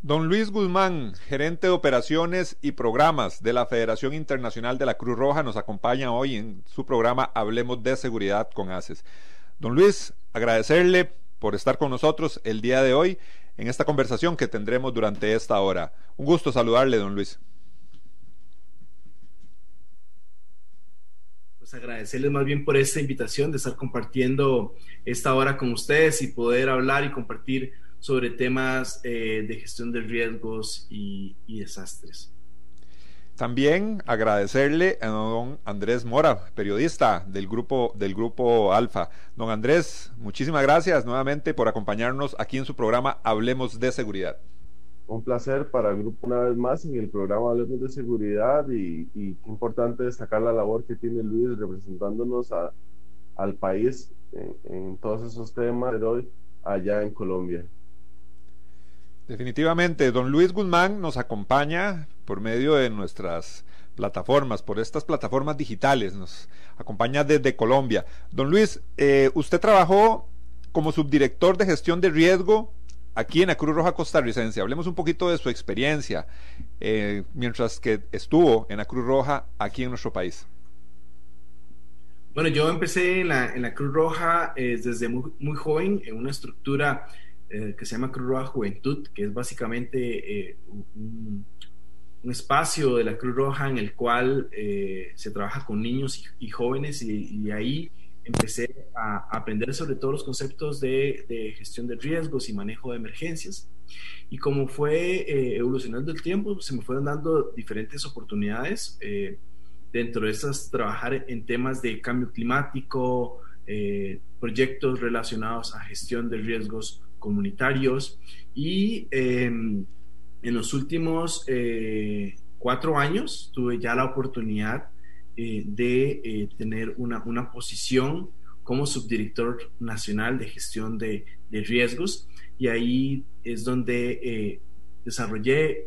Don Luis Guzmán, gerente de operaciones y programas de la Federación Internacional de la Cruz Roja, nos acompaña hoy en su programa Hablemos de Seguridad con ACES. Don Luis, agradecerle por estar con nosotros el día de hoy en esta conversación que tendremos durante esta hora. Un gusto saludarle, don Luis. Pues agradecerles más bien por esta invitación de estar compartiendo esta hora con ustedes y poder hablar y compartir sobre temas eh, de gestión de riesgos y, desastres. También agradecerle a don Andrés Mora, periodista del grupo del grupo Alfa. Don Andrés, muchísimas gracias nuevamente por acompañarnos aquí en su programa Hablemos de Seguridad. Un placer para el grupo una vez más en el programa Hablemos de Seguridad y, y importante destacar la labor que tiene Luis representándonos al país en, en todos esos temas de hoy allá en Colombia. Definitivamente, don Luis Guzmán nos acompaña por medio de nuestras plataformas, por estas plataformas digitales, nos acompaña desde Colombia. Don Luis, eh, usted trabajó como subdirector de gestión de riesgo aquí en la Cruz Roja Costarricense. Hablemos un poquito de su experiencia eh, mientras que estuvo en la Cruz Roja aquí en nuestro país. Bueno, yo empecé en la, Cruz Roja eh, desde muy, muy joven en una estructura eh, que se llama Cruz Roja Juventud, que es básicamente eh, un, espacio de la Cruz Roja en el cual eh, se trabaja con niños y, jóvenes y, ahí empecé a, aprender sobre todos los conceptos de, gestión de riesgos y manejo de emergencias. Y como fue evolucionando el tiempo, se me fueron dando diferentes oportunidades. dentro de estas, trabajar en temas de cambio climático, proyectos relacionados a gestión de riesgos comunitarios y em, en los últimos eh, cuatro años tuve ya la oportunidad eh, de eh, tener una, una, posición como subdirector nacional de gestión de, de riesgos y ahí es donde desarrollé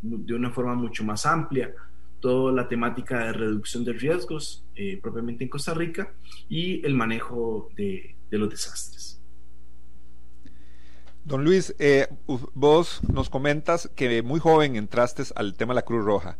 de una forma mucho más amplia toda la temática de reducción de riesgos propiamente en Costa Rica y el manejo de, de los desastres. Don Luis, eh, vos nos comentas que muy joven entraste al tema de la Cruz Roja.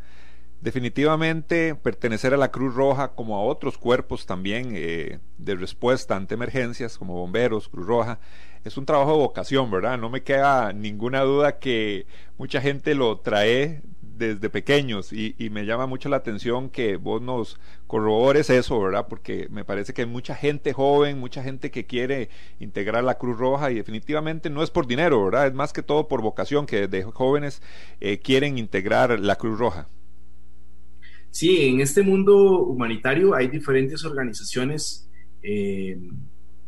Definitivamente pertenecer a la Cruz Roja como a otros cuerpos también eh, de respuesta ante emergencias como bomberos, Cruz Roja, es un trabajo de vocación, ¿verdad? No me queda ninguna duda que mucha gente lo trae desde pequeños y, me llama mucho la atención que vos nos corrobores eso, ¿verdad? Porque me parece que hay mucha gente joven, mucha gente que quiere integrar la Cruz Roja y definitivamente no es por dinero, ¿verdad? Es más que todo por vocación que desde jóvenes eh, quieren integrar la Cruz Roja. Sí, en este mundo humanitario hay diferentes organizaciones eh,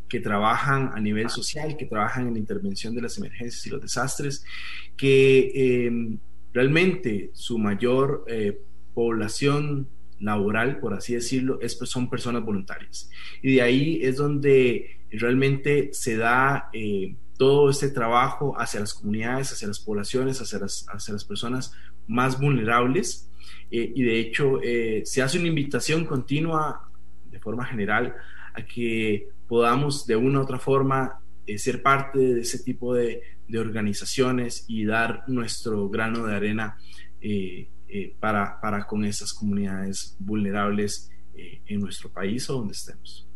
que trabajan a nivel social, que trabajan en la intervención de las emergencias y los desastres, que eh, Realmente su mayor eh, población laboral, por así decirlo, es, pues, son personas voluntarias. Y de ahí es donde realmente se da eh, todo este trabajo hacia las comunidades, hacia las poblaciones, hacia las, hacia las personas más vulnerables. Eh, y de hecho se hace una invitación continua de forma general a que podamos de una u otra forma ser parte de ese tipo de, de organizaciones y dar nuestro grano de arena eh, eh, para, para, con esas comunidades vulnerables eh, en nuestro país o donde estemos.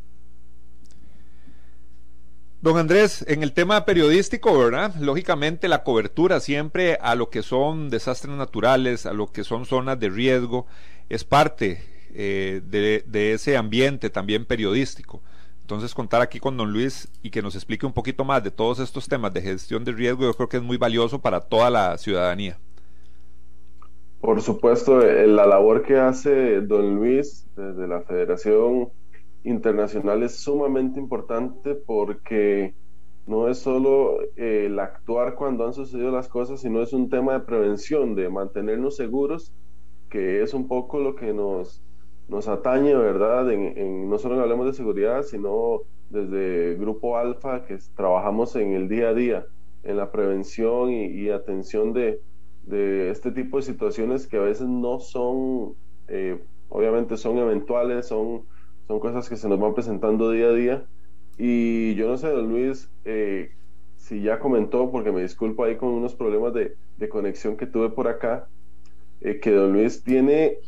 Don Andrés, en el tema periodístico, ¿verdad? Lógicamente la cobertura siempre a lo que son desastres naturales, a lo que son zonas de riesgo, es parte de, de, ese ambiente también periodístico. Entonces, contar aquí con don Luis y que nos explique un poquito más de todos estos temas de gestión de riesgo, yo creo que es muy valioso para toda la ciudadanía. Por supuesto, eh, la labor que hace don Luis desde la Federación internacional es sumamente importante porque no es solo el actuar cuando han sucedido las cosas, sino es un tema de prevención, de mantenernos seguros, que es un poco lo que nos, nos atañe, ¿verdad? No solo hablemos de seguridad, sino desde Grupo Alfa, que trabajamos en el día a día, en la prevención y, atención de, este tipo de situaciones que a veces no son, eh, obviamente son eventuales, son, son cosas que se nos van presentando día a día y yo no sé, don Luis, eh, si ya comentó, porque me disculpo ahí con unos problemas de, conexión que tuve por acá, eh, que don Luis tiene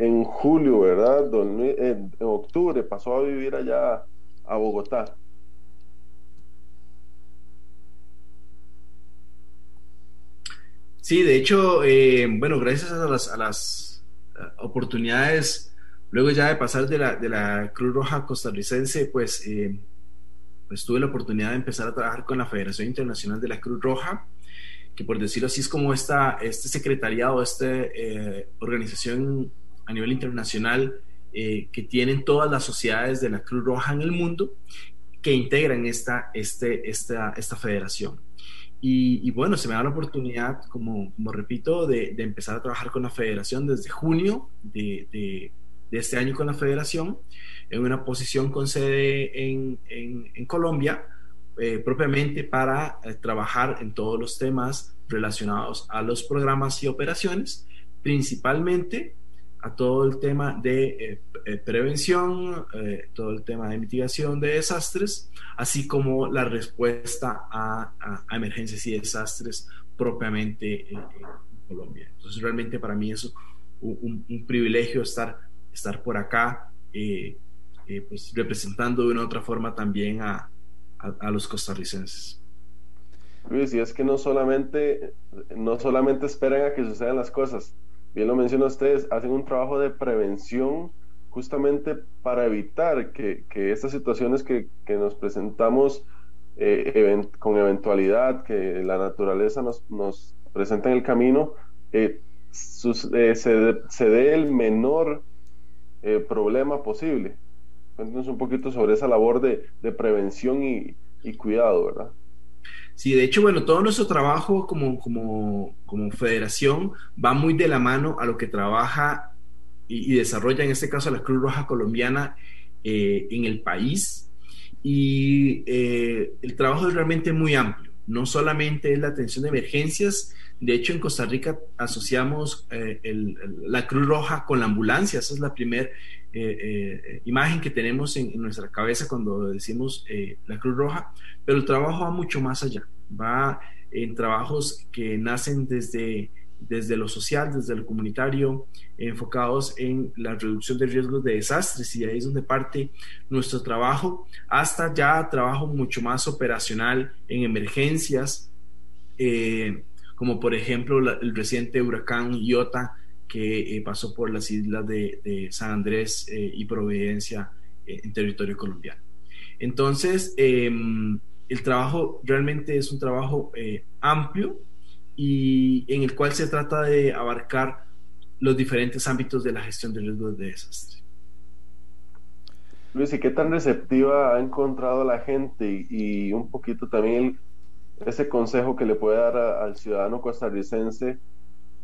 en julio, ¿verdad? Luis, en octubre pasó a vivir allá a Bogotá. Sí, de hecho, eh, bueno, gracias a las, a las oportunidades, luego ya de pasar de la, de la Cruz Roja costarricense, pues pues tuve la oportunidad de empezar a trabajar con la Federación Internacional de la Cruz Roja, que por decirlo así es como esta, este secretariado, esta eh, organización a nivel internacional eh, que tienen todas las sociedades de la Cruz Roja en el mundo que integran esta, este, esta, esta federación. Y, bueno, se me da la oportunidad, como, repito, de, empezar a trabajar con la federación desde junio de, este año con la federación en una posición con sede en, en, Colombia, eh, propiamente para eh, trabajar en todos los temas relacionados a los programas y operaciones, principalmente a todo el tema de eh, prevención, todo el tema de mitigación de desastres, así como la respuesta a, emergencias y desastres propiamente en, Colombia. Entonces realmente para mí es un, un, privilegio estar, estar por acá. Eh, pues, representando de una otra forma también a, a, los costarricenses. Luis, y es que no solamente, no solamente esperan a que sucedan las cosas, bien lo mencionan ustedes, hacen un trabajo de prevención justamente para evitar que, que estas situaciones que, que nos presentamos eh, con eventualidad, que la naturaleza nos, nos presenta en el camino, eh, se, se, dé el menor problema posible. Cuéntanos un poquito sobre esa labor de, prevención y, cuidado, ¿verdad? Sí, de hecho, bueno, todo nuestro trabajo como, como, como federación va muy de la mano a lo que trabaja y, desarrolla, en este caso, la Cruz Roja Colombiana eh, en el país. Y eh, el trabajo es realmente muy amplio. No solamente es la atención de emergencias, de hecho, en Costa Rica asociamos eh, la Cruz Roja con la ambulancia. Esa es la primera eh, eh, imagen que tenemos en, nuestra cabeza cuando decimos la Cruz Roja. Pero el trabajo va mucho más allá. Va en trabajos que nacen desde, desde lo social, desde lo comunitario, enfocados en la reducción de riesgos de desastres. Y ahí es donde parte nuestro trabajo, hasta ya trabajo mucho más operacional en emergencias. Eh, como por ejemplo el reciente huracán Iota que eh, pasó por las islas de, San Andrés eh, y Providencia eh, en territorio colombiano. Entonces, em, el trabajo realmente es un trabajo amplio y en el cual se trata de abarcar los diferentes ámbitos de la gestión de riesgos de desastre. Luis, ¿y qué tan receptiva ha encontrado la gente y un poquito también ese consejo que le puede dar al ciudadano costarricense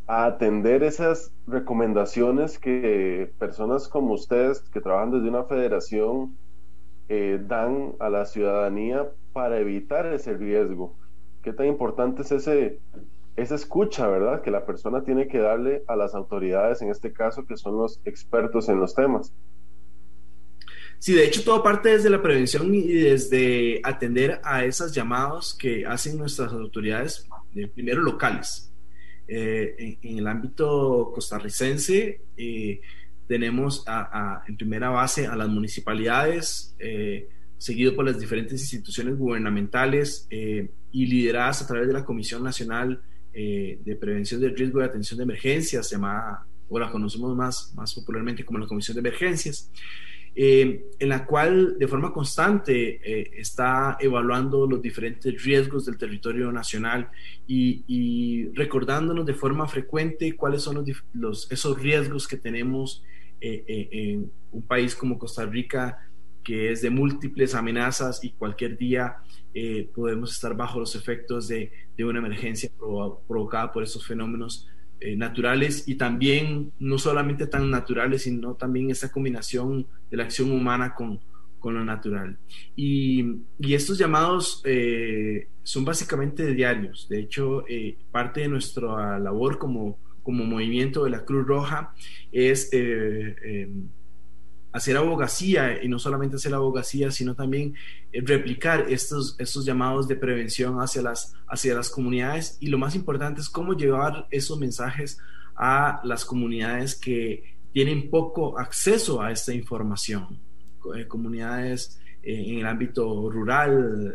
a atender esas recomendaciones que personas como ustedes que trabajan desde una federación eh, dan a la ciudadanía para evitar ese riesgo. ¿Qué tan importante es ese, esa escucha, verdad? Que la persona tiene que darle a las autoridades, en este caso, que son los expertos en los temas. Sí, de hecho todo parte desde la prevención y desde atender a esos llamados que hacen nuestras autoridades, eh, primero locales. Eh, en, el ámbito costarricense eh, tenemos en primera base a las municipalidades, seguido por las diferentes instituciones gubernamentales y lideradas a través de la Comisión Nacional de Prevención del Riesgo y Atención de Emergencias, llamada, o la conocemos más, más popularmente como la Comisión de Emergencias. Eh, en la cual de forma constante eh, está evaluando los diferentes riesgos del territorio nacional y, recordándonos de forma frecuente cuáles son los, esos riesgos que tenemos eh, en un país como Costa Rica que es de múltiples amenazas y cualquier día podemos estar bajo los efectos de, una emergencia provocada por esos fenómenos eh, naturales y también no solamente tan naturales, sino también esta combinación de la acción humana con, con lo natural. Y, y estos llamados eh, son básicamente diarios. De hecho, parte de nuestra labor como, como movimiento de la Cruz Roja es hacer abogacía y no solamente hacer abogacía, sino también eh, replicar estos, estos llamados de prevención hacia las, hacia las comunidades. Y lo más importante es cómo llevar esos mensajes a las comunidades que tienen poco acceso a esta información, eh, comunidades eh, en el ámbito rural,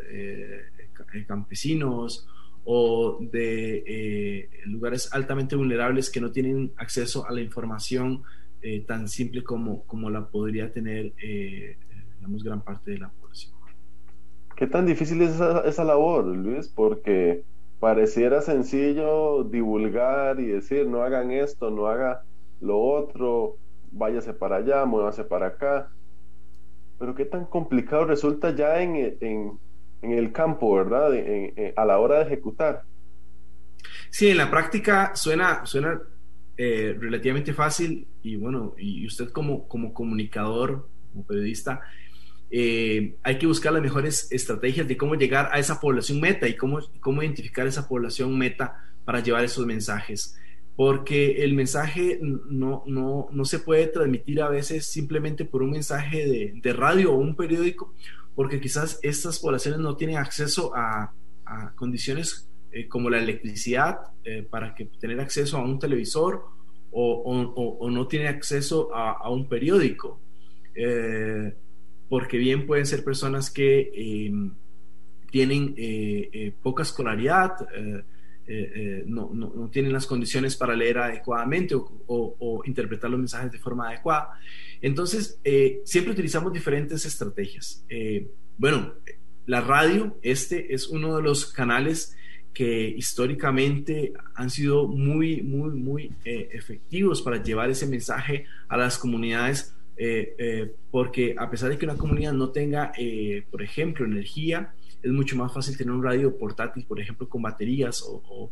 campesinos o de lugares altamente vulnerables que no tienen acceso a la información eh, tan simple como, como la podría tener, eh, digamos, gran parte de la población. ¿Qué tan difícil es esa, esa, labor, Luis? Porque pareciera sencillo divulgar y decir, no hagan esto, no haga lo otro, váyase para allá, muévase para acá. Pero qué tan complicado resulta ya en, en, en el campo, ¿verdad? a la hora de ejecutar. Sí, en la práctica suena, suena eh, relativamente fácil y bueno, y usted como, como comunicador, como periodista, eh, hay que buscar las mejores estrategias de cómo llegar a esa población meta y cómo, cómo identificar esa población meta para llevar esos mensajes. Porque el mensaje no, no, no se puede transmitir a veces simplemente por un mensaje de, radio o un periódico, porque quizás estas poblaciones no tienen acceso a, a condiciones eh, como la electricidad eh, para que tener acceso a un televisor o, no tiene acceso a, un periódico. Eh, porque bien pueden ser personas que em, tienen poca escolaridad, no, no, tienen las condiciones para leer adecuadamente o, interpretar los mensajes de forma adecuada. Entonces, siempre utilizamos diferentes estrategias. bueno, la radio, este es uno de los canales que históricamente han sido muy, muy, muy eh, efectivos para llevar ese mensaje a las comunidades, eh, eh, porque a pesar de que una comunidad no tenga, por ejemplo, energía, es mucho más fácil tener un radio portátil, por ejemplo, con baterías o,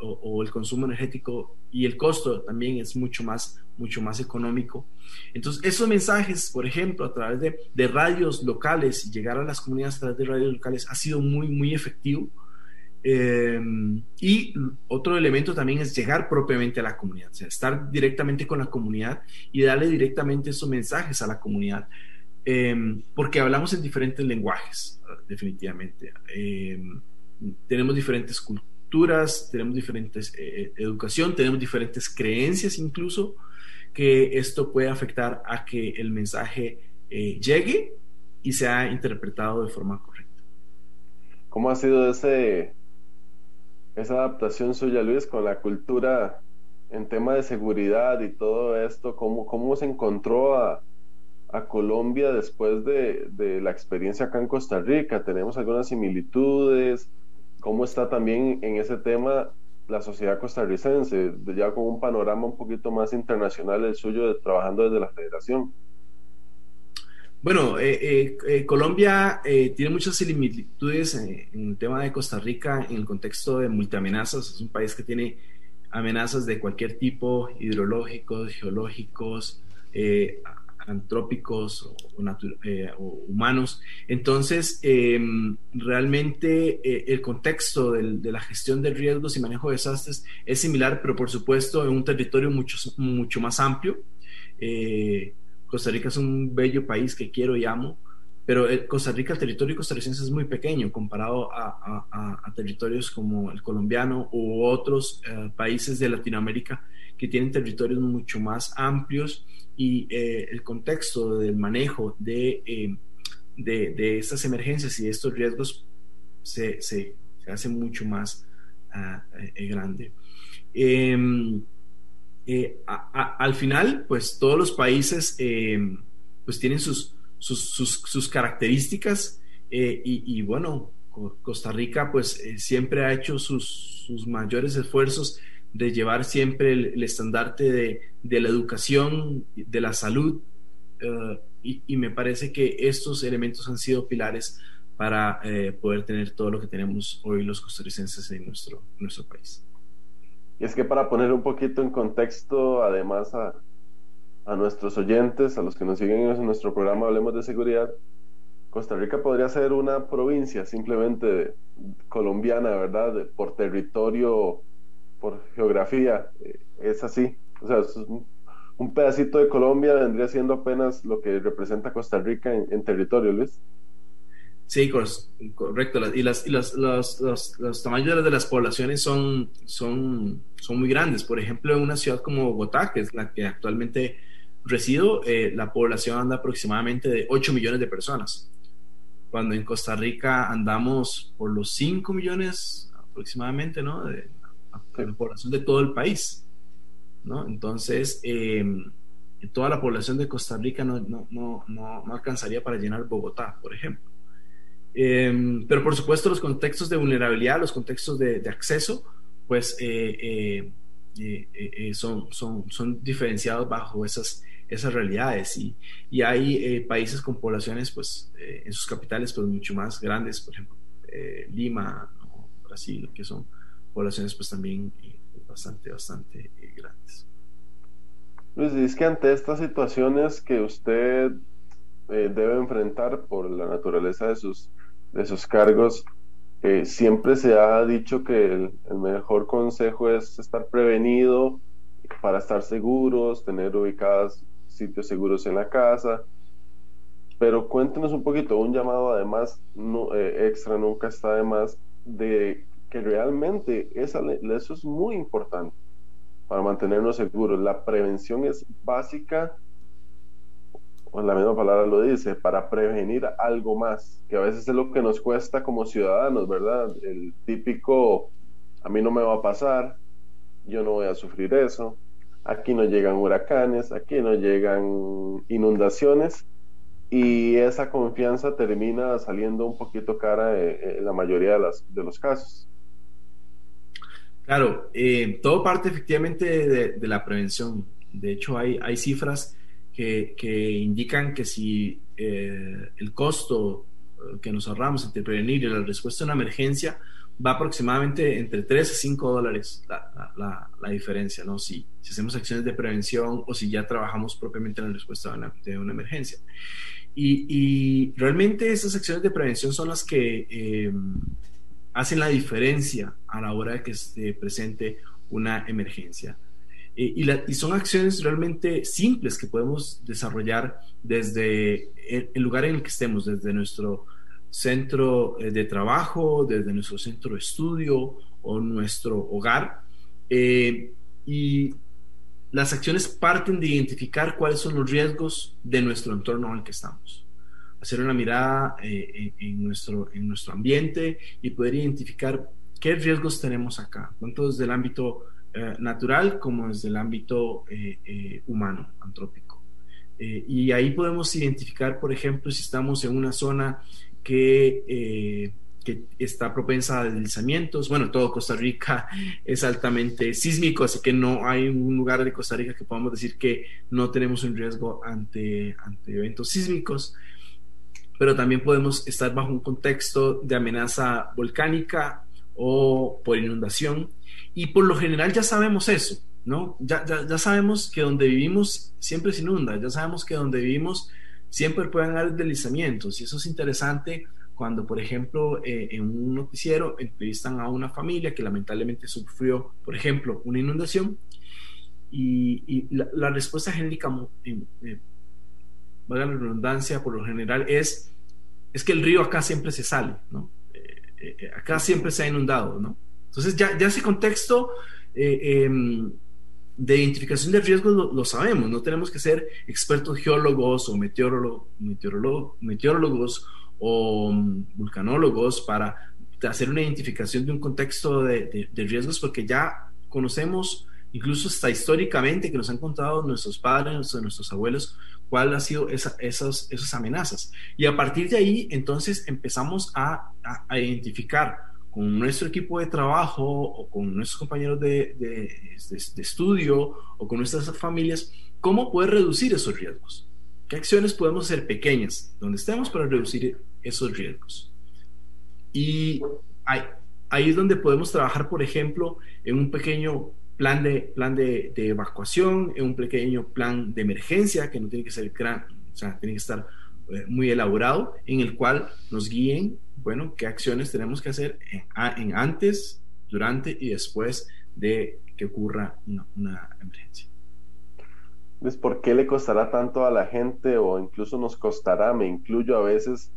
o, el consumo energético y el costo también es mucho más, mucho más económico. Entonces, esos mensajes, por ejemplo, a través de, de radios locales, llegar a las comunidades a través de radios locales ha sido muy, muy efectivo eh, y otro elemento también es llegar propiamente a la comunidad, o sea, estar directamente con la comunidad y darle directamente esos mensajes a la comunidad, eh, porque hablamos en diferentes lenguajes, definitivamente. Eh, tenemos diferentes culturas, tenemos diferentes educación, tenemos diferentes creencias incluso, que esto puede afectar a que el mensaje llegue y sea interpretado de forma correcta. ¿Cómo ha sido ese esa adaptación suya, Luis, con la cultura en tema de seguridad y todo esto, cómo, cómo se encontró a, a Colombia después de, de, la experiencia acá en Costa Rica. Tenemos algunas similitudes, cómo está también en ese tema la sociedad costarricense, ya con un panorama un poquito más internacional el suyo de, trabajando desde la federación. Bueno, eh, eh, eh, Colombia tiene muchas similitudes en, el tema de Costa Rica en el contexto de multiamenazas. Es un país que tiene amenazas de cualquier tipo, hidrológicos, geológicos, antrópicos o, humanos. Entonces, em, realmente el contexto de la gestión de riesgos y manejo de desastres es similar, pero por supuesto en un territorio mucho, mucho más amplio. Costa Rica es un bello país que quiero y amo, pero Costa Rica, el territorio costarricense es muy pequeño comparado a, territorios como el colombiano u otros eh, países de Latinoamérica que tienen territorios mucho más amplios y eh, el contexto del manejo de, eh, de, estas emergencias y de estos riesgos se, se, hace mucho más ah, grande. Eh, al final, pues todos los países eh, pues tienen sus, sus, características eh, y, bueno, Costa Rica pues siempre ha hecho sus, mayores esfuerzos de llevar siempre el, estandarte de, la educación, de la salud y, me parece que estos elementos han sido pilares para poder tener todo lo que tenemos hoy los costarricenses en nuestro, nuestro país. Y es que para poner un poquito en contexto, además a, a nuestros oyentes, a los que nos siguen en nuestro programa Hablemos de Seguridad, Costa Rica podría ser una provincia simplemente colombiana, ¿verdad? por territorio, por geografía, eh, es así. O sea, un, pedacito de Colombia vendría siendo apenas lo que representa Costa Rica en, territorio, Luis. Sí, correcto. Y, las, y las, los, los, tamaños de las poblaciones son, son, son muy grandes. Por ejemplo, en una ciudad como Bogotá, que es la que actualmente resido, eh, la población anda aproximadamente de 8 millones de personas cuando en Costa Rica andamos por los 5 millones aproximadamente, ¿no? De, la población de todo el país, ¿no? Entonces, em, toda la población de Costa Rica no, no, no, no, alcanzaría para llenar Bogotá, por ejemplo. Em, pero por supuesto los contextos de vulnerabilidad, los contextos de, acceso, pues eh, eh, eh, son, son, son diferenciados bajo esas esas realidades. Y, y hay países con poblaciones pues en sus capitales pues mucho más grandes, por ejemplo Lima, Brasil, que son poblaciones pues también bastante, bastante grandes. Luis, es que ante estas situaciones que usted debe enfrentar por la naturaleza de sus, de sus cargos, siempre se ha dicho que el, mejor consejo es estar prevenido para estar seguros, tener ubicadas sitios seguros en la casa. Pero cuéntenos un poquito, un llamado además no, eh, extra nunca está de más, de que realmente eso es muy importante para mantenernos seguros. La prevención es básica, pues la misma palabra lo dice, para prevenir algo más, que a veces es lo que nos cuesta como ciudadanos, ¿verdad? El típico, a mí no me va a pasar, yo no voy a sufrir eso, aquí no llegan huracanes, aquí no llegan inundaciones y esa confianza termina saliendo un poquito cara en la mayoría de, las, de los casos. Claro, eh, todo parte efectivamente de, la prevención. De hecho, hay, hay cifras que, que indican que si eh, el costo eh, que nos ahorramos entre prevenir y la respuesta a una emergencia va aproximadamente entre 3 a 5 dólares la, la, la, diferencia, ¿no? Si, si, hacemos acciones de prevención o si ya trabajamos propiamente en la respuesta a una, de una emergencia. Y, y, realmente esas acciones de prevención son las que eh, hacen la diferencia a la hora de que se presente una emergencia. Eh, y, son acciones realmente simples que podemos desarrollar desde el, lugar en el que estemos, desde nuestro centro eh, de trabajo, desde nuestro centro de estudio o nuestro hogar. Eh, y las acciones parten de identificar cuáles son los riesgos de nuestro entorno en el que estamos. Hacer una mirada eh, en, nuestro, en nuestro ambiente y poder identificar qué riesgos tenemos acá, tanto desde el ámbito natural como desde el ámbito humano, antrópico. y ahí podemos identificar, por ejemplo, si estamos en una zona eh, que, está propensa a deslizamientos. Bueno, todo Costa Rica es altamente sísmico, así que no hay un lugar de Costa Rica que podamos decir que no tenemos un riesgo ante, ante eventos sísmicos. Pero también podemos estar bajo un contexto de amenaza volcánica o por inundación. Y por lo general ya sabemos eso, ¿no? Ya, ya, sabemos que donde vivimos siempre se inunda, ya sabemos que donde vivimos siempre pueden haber deslizamientos y eso es interesante cuando, por ejemplo, eh, en un noticiero entrevistan a una familia que lamentablemente sufrió, por ejemplo, una inundación y, la, respuesta genérica, eh, valga la redundancia, por lo general es, es que el río acá siempre se sale, ¿no? Eh, acá siempre se ha inundado, ¿no? Entonces ya, ya ese contexto em, de identificación de riesgos lo, sabemos, no tenemos que ser expertos geólogos o meteorólogos o mm, vulcanólogos para hacer una identificación de un contexto de, riesgos porque ya conocemos incluso hasta históricamente que nos han contado nuestros padres, nuestros abuelos, cuál ha sido esa, esas, esas amenazas. Y a partir de ahí, entonces empezamos a, a identificar con nuestro equipo de trabajo o con nuestros compañeros de, estudio o con nuestras familias, cómo poder reducir esos riesgos. ¿Qué acciones podemos hacer pequeñas donde estemos para reducir esos riesgos? Y ahí, ahí es donde podemos trabajar, por ejemplo, en un pequeño plan de, plan de, de, evacuación, en un pequeño plan de emergencia, que no tiene que ser gran, o sea, tiene que estar eh, muy elaborado, en el cual nos guíen, bueno, qué acciones tenemos que hacer en, en antes, durante y después de que ocurra una, emergencia. Entonces, ¿por qué le costará tanto a la gente o incluso nos costará, me incluyo a veces,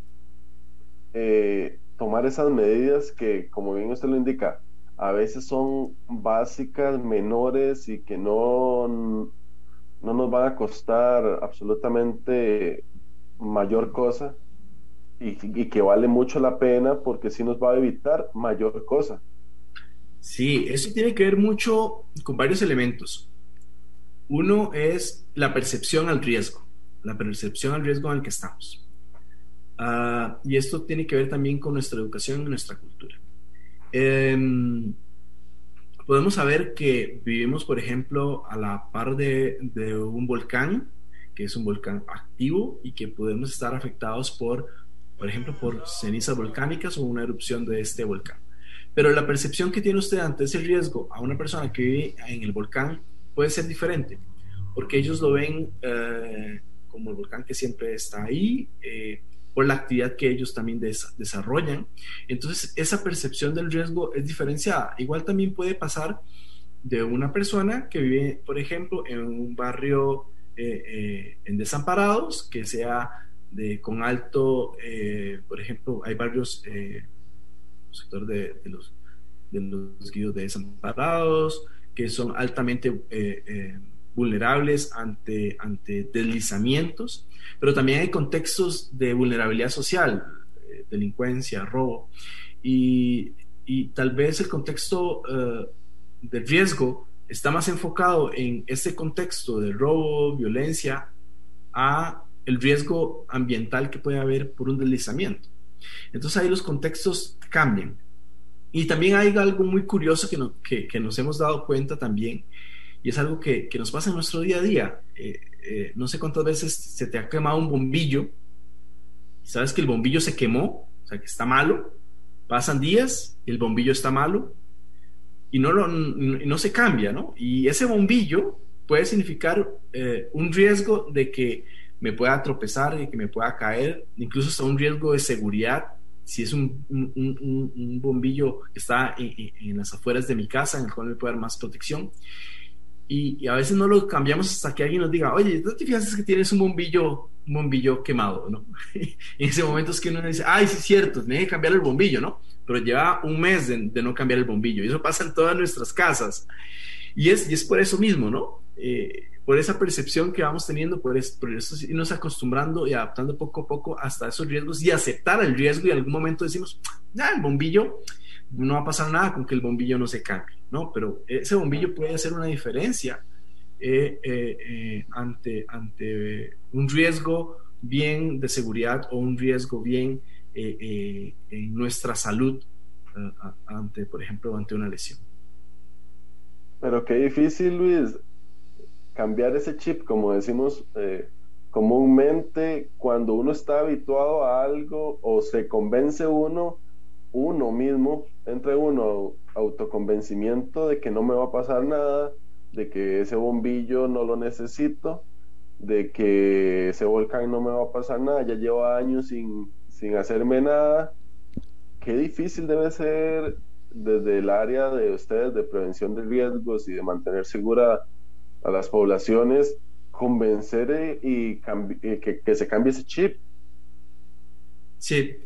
eh, tomar esas medidas que, como bien usted lo indica, a veces son básicas, menores y que no, no nos van a costar absolutamente mayor cosa y, que vale mucho la pena porque sí nos va a evitar mayor cosa. Sí, eso tiene que ver mucho con varios elementos. Uno es la percepción al riesgo, la percepción al riesgo en el que estamos. Uh, y esto tiene que ver también con nuestra educación y nuestra cultura. Eh, podemos saber que vivimos, por ejemplo, a la par de, un volcán, que es un volcán activo y que podemos estar afectados por, por ejemplo, por cenizas volcánicas o una erupción de este volcán. Pero la percepción que tiene usted ante ese riesgo a una persona que vive en el volcán puede ser diferente, porque ellos lo ven eh, como el volcán que siempre está ahí, eh, por la actividad que ellos también des desarrollan. Entonces, esa percepción del riesgo es diferenciada. Igual también puede pasar de una persona que vive, por ejemplo, en un barrio eh, eh, en desamparados, que sea de, con alto, eh, por ejemplo, hay barrios, el sector de, de, los, de los guíos de desamparados, que son altamente vulnerables ante, ante deslizamientos, pero también hay contextos de vulnerabilidad social, eh, delincuencia, robo, y, y, tal vez el contexto uh, de riesgo está más enfocado en este contexto de robo, violencia, a el riesgo ambiental que puede haber por un deslizamiento. Entonces ahí los contextos cambian. Y también hay algo muy curioso que, que, nos hemos dado cuenta también, y es algo que, que nos pasa en nuestro día a día. Eh, eh, no sé cuántas veces se te ha quemado un bombillo, sabes que el bombillo se quemó, o sea que está malo, pasan días el bombillo está malo y no, lo, no se cambia, ¿no? Y ese bombillo puede significar eh, un riesgo de que me pueda tropezar y que me pueda caer, incluso hasta un riesgo de seguridad si es un, un, bombillo que está en, las afueras de mi casa, en el cual me puede dar más protección y, a veces no lo cambiamos hasta que alguien nos diga, oye, ¿no te fijas que tienes un bombillo, un bombillo quemado, ¿no? en ese momento es que uno dice, ay, sí es cierto, tiene que cambiar el bombillo, ¿no? Pero lleva un mes de, de, no cambiar el bombillo, y eso pasa en todas nuestras casas. Y es, y es por eso mismo, ¿no? Eh, por esa percepción que vamos teniendo, por, es, por eso irnos acostumbrando y adaptando poco a poco hasta esos riesgos y aceptar el riesgo y en algún momento decimos, ya, el bombillo no va a pasar nada con que el bombillo no se cambie, ¿no? Pero ese bombillo puede hacer una diferencia eh, eh, eh, ante, ante un riesgo bien de seguridad o un riesgo bien en nuestra salud ante, por ejemplo, ante una lesión. Pero qué difícil, Luis, cambiar ese chip, como decimos comúnmente, cuando uno está habituado a algo o se convence uno uno mismo, entre uno autoconvencimiento de que no me va a pasar nada, de que ese bombillo no lo necesito, de que ese volcán no me va a pasar nada, ya llevo años sin, sin hacerme nada. Qué difícil debe ser desde el área de ustedes de prevención de riesgos y de mantener segura a las poblaciones, convencer y, que, que se cambie ese chip. Sí,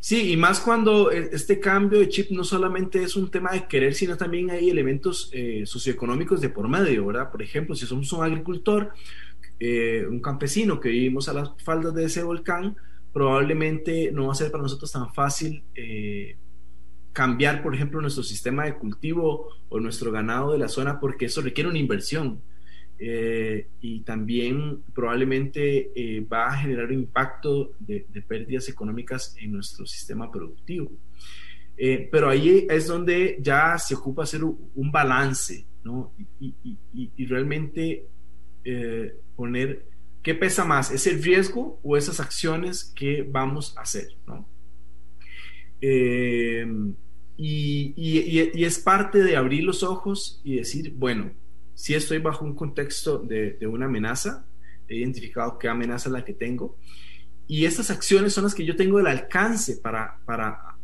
Sí, y más cuando e, este cambio de chip no solamente es un tema de querer, sino también hay elementos eh, socioeconómicos de por medio, ¿verdad? Por ejemplo, si somos un agricultor, eh, un campesino que vivimos a las faldas de ese volcán, probablemente no va a ser para nosotros tan fácil eh, cambiar, por ejemplo, nuestro sistema de cultivo o nuestro ganado de la zona, porque eso requiere una inversión. Eh, y también probablemente eh, va a generar un impacto de, pérdidas económicas en nuestro sistema productivo. Eh, pero ahí es donde ya se ocupa hacer un, balance, ¿no? Y, y, realmente poner ¿qué pesa más? ¿Es el riesgo o esas acciones que vamos a hacer? Eh, y, es parte de abrir los ojos y decir, bueno, si estoy bajo un contexto de, una amenaza, he identificado qué amenaza es la que tengo, y estas acciones son las que yo tengo el alcance para, para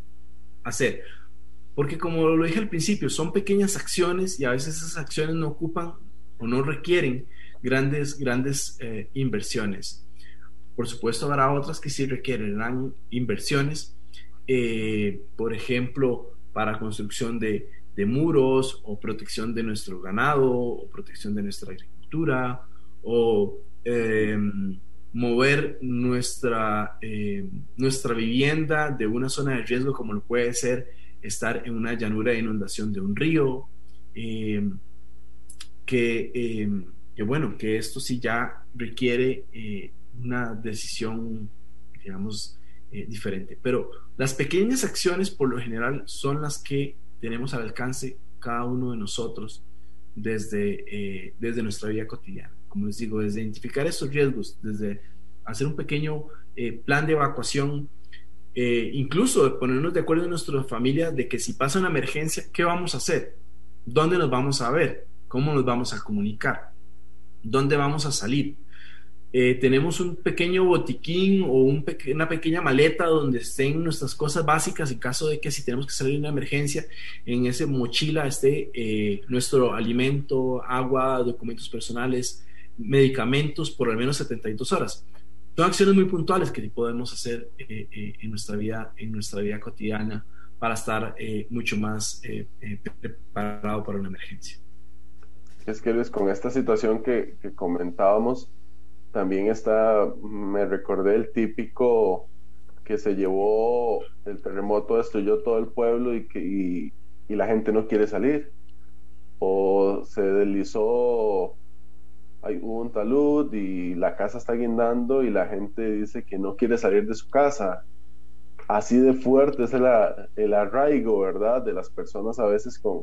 hacer. Porque como lo dije al principio, son pequeñas acciones y a veces esas acciones no ocupan o no requieren grandes, grandes eh, inversiones. Por supuesto, habrá otras que sí requerirán inversiones, eh, por ejemplo, para construcción de, muros o protección de nuestro ganado o protección de nuestra agricultura o em, mover nuestra, em, nuestra vivienda de una zona de riesgo como lo puede ser estar en una llanura de inundación de un río, em, que, que, bueno, que esto sí ya requiere eh, una decisión, digamos, eh, diferente. Pero las pequeñas acciones por lo general son las que tenemos al alcance cada uno de nosotros desde, eh, desde nuestra vida cotidiana. Como les digo, desde identificar esos riesgos, desde hacer un pequeño plan de evacuación, incluso de ponernos de acuerdo en nuestra familia de que si pasa una emergencia, ¿qué vamos a hacer? ¿Dónde nos vamos a ver? ¿Cómo nos vamos a comunicar? ¿Dónde vamos a salir? Eh, tenemos un pequeño botiquín o una pequeña maleta donde estén nuestras cosas básicas en caso de que si tenemos que salir de una emergencia, en esa mochila esté eh, nuestro alimento, agua, documentos personales, medicamentos por al menos 72 horas. Son acciones muy puntuales que podemos hacer eh, en, nuestra vida, en nuestra vida cotidiana para estar mucho más preparado para una emergencia es que Luis, con esta situación que, comentábamos, también está, me recordé el típico que se llevó, el terremoto destruyó todo el pueblo y, que, y, la gente no quiere salir. O se deslizó, hay un talud y la casa está guindando y la gente dice que no quiere salir de su casa. Así de fuerte es el, el arraigo, ¿verdad? De las personas a veces con,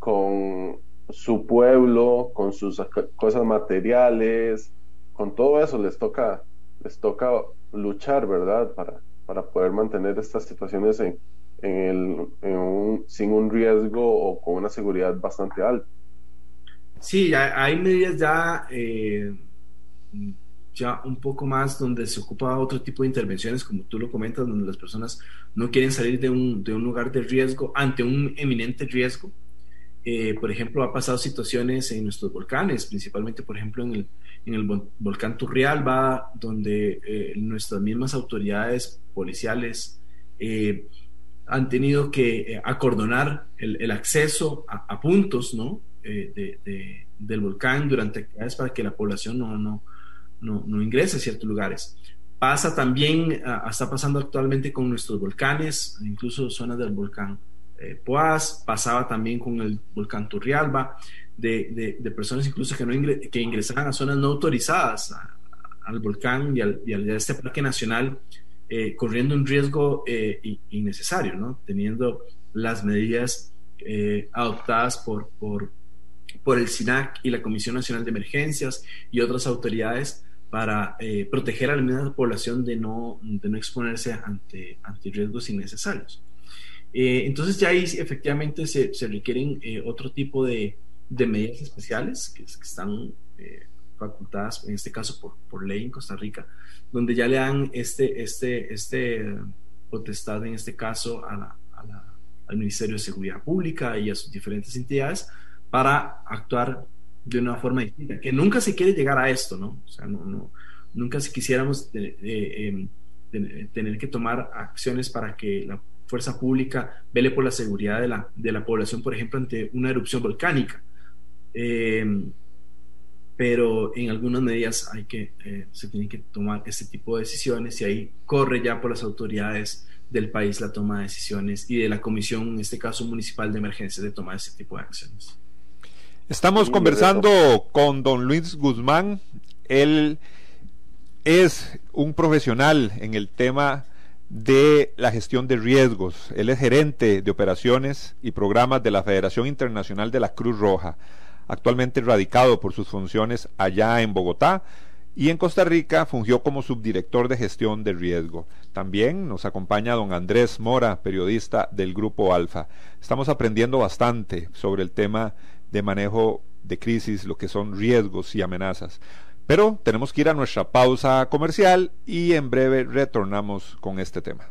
con su pueblo, con sus cosas materiales, con todo eso les toca, les toca luchar, ¿verdad? Para, para poder mantener estas situaciones en, en el, sin un riesgo o con una seguridad bastante alta. Sí, hay medidas ya, eh, ya un poco más donde se ocupa otro tipo de intervenciones, como tú lo comentas, donde las personas no quieren salir de un, de un lugar de riesgo ante un eminente riesgo eh, por ejemplo, ha pasado situaciones en nuestros volcanes, principalmente, por ejemplo, en el, en el volcán Turrialba, donde eh, nuestras mismas autoridades policiales eh, han tenido que acordonar el, acceso a, puntos ¿no? del volcán durante actividades para que la población no, no, no, no ingrese a ciertos lugares. Pasa también, ah, está pasando actualmente con nuestros volcanes, incluso zonas del volcán eh, pasaba también con el volcán Turrialba, de, de, personas incluso que, no que ingresaban a zonas no autorizadas al volcán y, al, a este parque nacional, eh, corriendo un riesgo eh, innecesario, ¿no? teniendo las medidas adoptadas por, por, por el SINAC y la Comisión Nacional de Emergencias y otras autoridades para proteger a la misma población de no, de no exponerse ante, ante riesgos innecesarios. Eh, entonces ya ahí efectivamente se, requieren eh, otro tipo de, medidas especiales que, están eh, facultadas, en este caso por, ley en Costa Rica, donde ya le dan este, este, este potestad, en este caso, al Ministerio de Seguridad Pública y a sus diferentes entidades para actuar de una forma distinta, que nunca se quiere llegar a esto, ¿no? O sea, no, nunca si quisiéramos em, tener que tomar acciones para que la fuerza pública vele por la seguridad de la, de la población, por ejemplo, ante una erupción volcánica. Eh, pero en algunas medidas hay que, eh, se tienen que tomar este tipo de decisiones y ahí corre ya por las autoridades del país la toma de decisiones y de la comisión, en este caso municipal de emergencia, de tomar ese tipo de acciones. Estamos conversando con don Luis Guzmán. Él es un profesional en el tema de la gestión de riesgos. Él es gerente de operaciones y programas de la Federación Internacional de la Cruz Roja, actualmente radicado por sus funciones allá en Bogotá y en Costa Rica fungió como subdirector de gestión de riesgo. También nos acompaña don Andrés Mora, periodista del Grupo Alfa. Estamos aprendiendo bastante sobre el tema de manejo de crisis, lo que son riesgos y amenazas. Pero tenemos que ir a nuestra pausa comercial y en breve retornamos con este tema.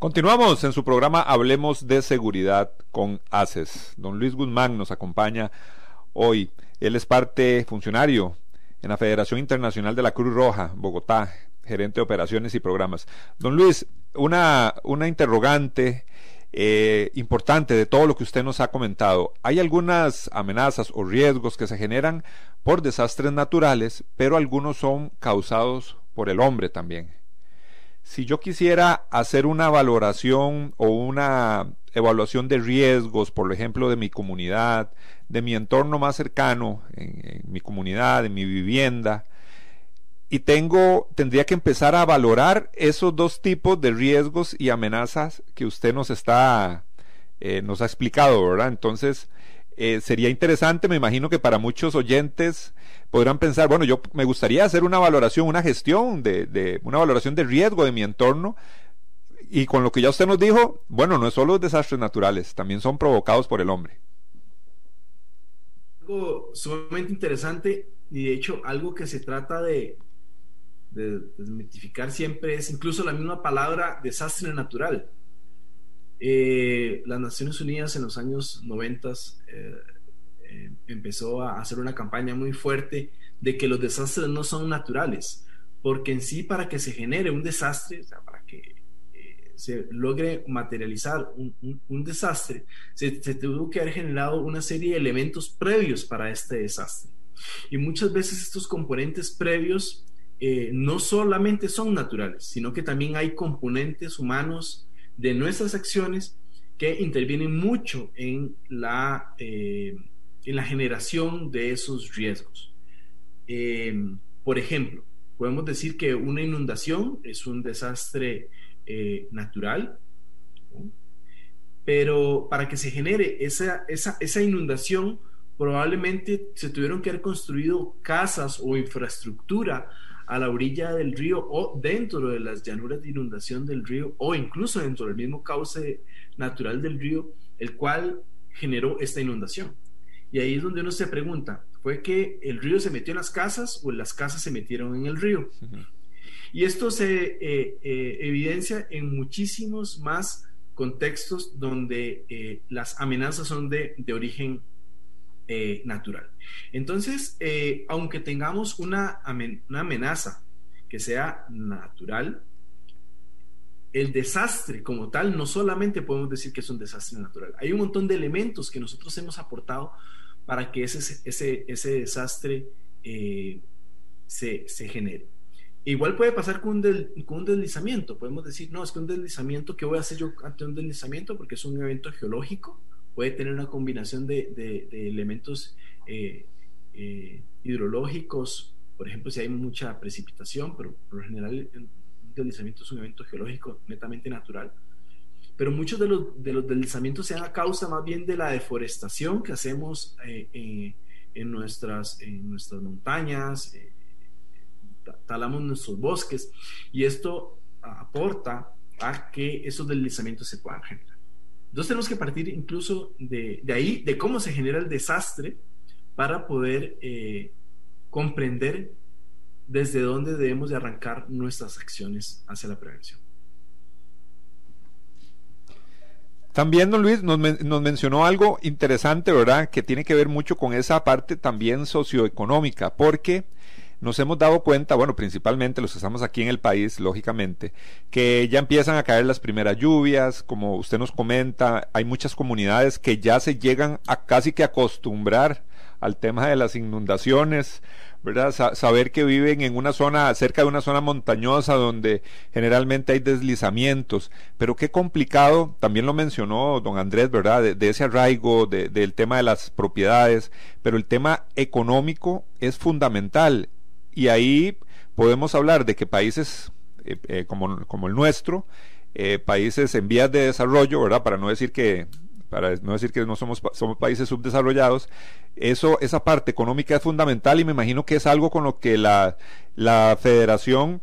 Continuamos en su programa Hablemos de Seguridad con ACES. Don Luis Guzmán nos acompaña hoy. Él es parte funcionario en la Federación Internacional de la Cruz Roja, Bogotá, gerente de operaciones y programas. Don Luis, una, una interrogante eh, importante de todo lo que usted nos ha comentado. Hay algunas amenazas o riesgos que se generan por desastres naturales, pero algunos son causados por el hombre también si yo quisiera hacer una valoración o una evaluación de riesgos, por ejemplo, de mi comunidad, de mi entorno más cercano, en, mi comunidad, en mi vivienda, y tengo, tendría que empezar a valorar esos dos tipos de riesgos y amenazas que usted nos está, eh, nos ha explicado, ¿verdad? Entonces, eh, sería interesante, me imagino que para muchos oyentes podrán pensar, bueno, yo me gustaría hacer una valoración, una gestión de, de una valoración de riesgo de mi entorno, y con lo que ya usted nos dijo, bueno, no es solo desastres naturales, también son provocados por el hombre. Algo sumamente interesante y de hecho algo que se trata de, de desmitificar siempre es incluso la misma palabra desastre natural. Eh, las Naciones Unidas en los años 90 eh, eh, empezó a hacer una campaña muy fuerte de que los desastres no son naturales, porque en sí para que se genere un desastre, para que se logre materializar un, desastre, se, tuvo que haber generado una serie de elementos previos para este desastre. Y muchas veces estos componentes previos no solamente son naturales, sino que también hay componentes humanos de nuestras acciones que intervienen mucho en la, eh, en la generación de esos riesgos. Eh, por ejemplo, podemos decir que una inundación es un desastre eh, natural, pero para que se genere esa, esa, esa inundación, probablemente se tuvieron que haber construido casas o infraestructura a la orilla del río o dentro de las llanuras de inundación del río o incluso dentro del mismo cauce natural del río, el cual generó esta inundación. Y ahí es donde uno se pregunta, ¿fue que el río se metió en las casas o las casas se metieron en el río? Y esto se eh, eh, evidencia en muchísimos más contextos donde eh, las amenazas son de, de origen eh, natural. Entonces, eh, aunque tengamos una, una amenaza que sea natural, el desastre como tal, no solamente podemos decir que es un desastre natural, hay un montón de elementos que nosotros hemos aportado para que ese, ese, ese desastre eh, se, se, genere. Igual puede pasar con un, con un, deslizamiento, podemos decir, no, es que un deslizamiento, ¿qué voy a hacer yo ante un deslizamiento? Porque es un evento geológico, puede tener una combinación de, elementos eh, eh, hidrológicos, por ejemplo, si hay mucha precipitación, pero por lo general un deslizamiento es un evento geológico netamente natural. Pero muchos de los, de los deslizamientos se dan a causa más bien de la deforestación que hacemos eh, en, nuestras, en nuestras montañas, talamos nuestros bosques, y esto aporta a que esos deslizamientos se puedan generar. Entonces tenemos que partir incluso de, ahí, de cómo se genera el desastre, para poder eh, comprender desde dónde debemos de arrancar nuestras acciones hacia la prevención. También, don Luis, nos, nos, mencionó algo interesante, ¿verdad? Que tiene que ver mucho con esa parte también socioeconómica, porque nos hemos dado cuenta, bueno, principalmente los que estamos aquí en el país, lógicamente, que ya empiezan a caer las primeras lluvias, como usted nos comenta, hay muchas comunidades que ya se llegan a casi que acostumbrar al tema de las inundaciones, ¿verdad? saber que viven en una zona, cerca de una zona montañosa donde generalmente hay deslizamientos, pero qué complicado, también lo mencionó don Andrés, ¿verdad? De, ese arraigo, del tema de las propiedades, pero el tema económico es fundamental y ahí podemos hablar de que países eh, eh, como, como el nuestro, eh, países en vías de desarrollo, ¿verdad? Para no decir que para no decir que no somos, somos países subdesarrollados, eso, esa parte económica es fundamental y me imagino que es algo con lo que la, la Federación